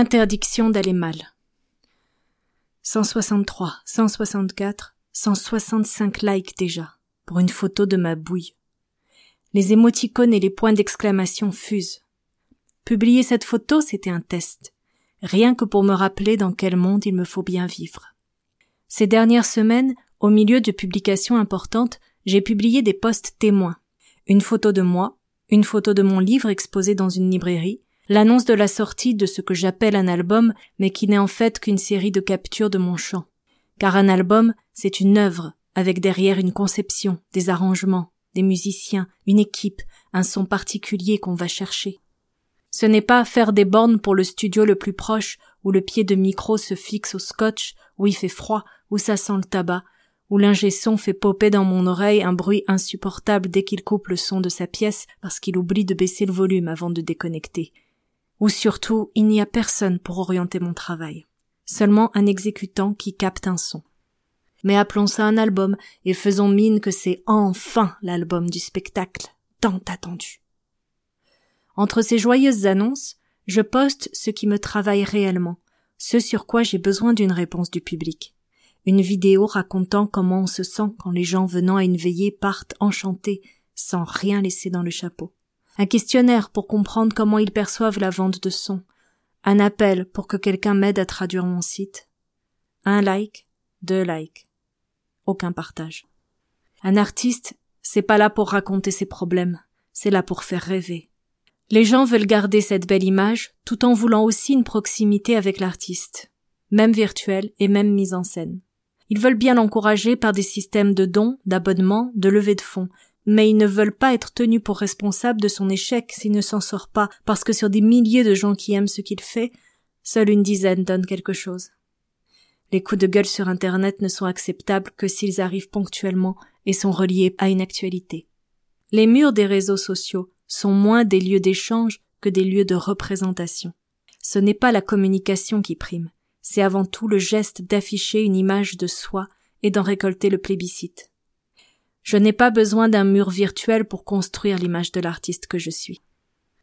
Interdiction d'aller mal. 163, 164, 165 likes déjà, pour une photo de ma bouille. Les émoticônes et les points d'exclamation fusent. Publier cette photo, c'était un test. Rien que pour me rappeler dans quel monde il me faut bien vivre. Ces dernières semaines, au milieu de publications importantes, j'ai publié des posts témoins. Une photo de moi, une photo de mon livre exposé dans une librairie, l'annonce de la sortie de ce que j'appelle un album, mais qui n'est en fait qu'une série de captures de mon chant. Car un album, c'est une œuvre, avec derrière une conception, des arrangements, des musiciens, une équipe, un son particulier qu'on va chercher. Ce n'est pas faire des bornes pour le studio le plus proche, où le pied de micro se fixe au scotch, où il fait froid, où ça sent le tabac, où l'ingé son fait popper dans mon oreille un bruit insupportable dès qu'il coupe le son de sa pièce parce qu'il oublie de baisser le volume avant de déconnecter où surtout il n'y a personne pour orienter mon travail, seulement un exécutant qui capte un son. Mais appelons ça un album et faisons mine que c'est enfin l'album du spectacle tant attendu. Entre ces joyeuses annonces, je poste ce qui me travaille réellement, ce sur quoi j'ai besoin d'une réponse du public. Une vidéo racontant comment on se sent quand les gens venant à une veillée partent enchantés, sans rien laisser dans le chapeau un questionnaire pour comprendre comment ils perçoivent la vente de son, un appel pour que quelqu'un m'aide à traduire mon site, un like, deux likes, aucun partage. Un artiste, c'est pas là pour raconter ses problèmes, c'est là pour faire rêver. Les gens veulent garder cette belle image tout en voulant aussi une proximité avec l'artiste, même virtuelle et même mise en scène. Ils veulent bien l'encourager par des systèmes de dons, d'abonnements, de levée de fonds, mais ils ne veulent pas être tenus pour responsables de son échec s'il ne s'en sort pas, parce que sur des milliers de gens qui aiment ce qu'il fait, seule une dizaine donnent quelque chose. Les coups de gueule sur Internet ne sont acceptables que s'ils arrivent ponctuellement et sont reliés à une actualité. Les murs des réseaux sociaux sont moins des lieux d'échange que des lieux de représentation. Ce n'est pas la communication qui prime, c'est avant tout le geste d'afficher une image de soi et d'en récolter le plébiscite. Je n'ai pas besoin d'un mur virtuel pour construire l'image de l'artiste que je suis.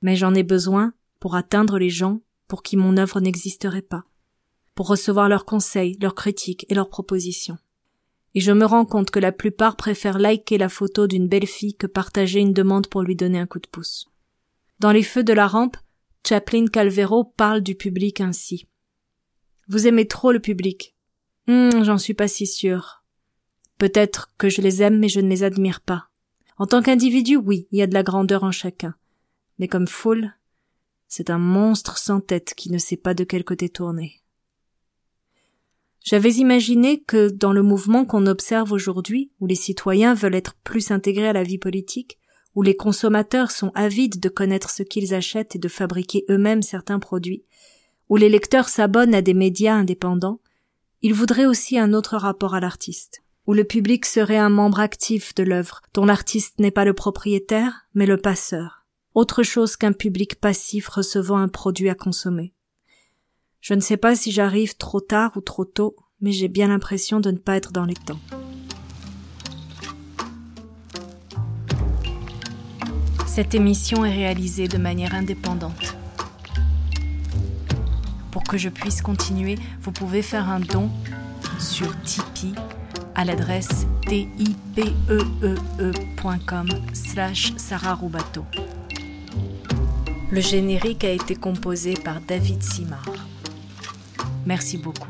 Mais j'en ai besoin pour atteindre les gens pour qui mon œuvre n'existerait pas, pour recevoir leurs conseils, leurs critiques et leurs propositions. Et je me rends compte que la plupart préfèrent liker la photo d'une belle fille que partager une demande pour lui donner un coup de pouce. Dans les feux de la rampe, Chaplin Calvero parle du public ainsi. Vous aimez trop le public. Hum, j'en suis pas si sûr. Peut-être que je les aime mais je ne les admire pas. En tant qu'individu, oui, il y a de la grandeur en chacun. Mais comme foule, c'est un monstre sans tête qui ne sait pas de quel côté tourner. J'avais imaginé que dans le mouvement qu'on observe aujourd'hui, où les citoyens veulent être plus intégrés à la vie politique, où les consommateurs sont avides de connaître ce qu'ils achètent et de fabriquer eux-mêmes certains produits, où les lecteurs s'abonnent à des médias indépendants, ils voudraient aussi un autre rapport à l'artiste où le public serait un membre actif de l'œuvre, dont l'artiste n'est pas le propriétaire, mais le passeur. Autre chose qu'un public passif recevant un produit à consommer. Je ne sais pas si j'arrive trop tard ou trop tôt, mais j'ai bien l'impression de ne pas être dans les temps. Cette émission est réalisée de manière indépendante. Pour que je puisse continuer, vous pouvez faire un don sur Tipeee à l'adresse tipeee.com slash Roubato. Le générique a été composé par David Simard. Merci beaucoup.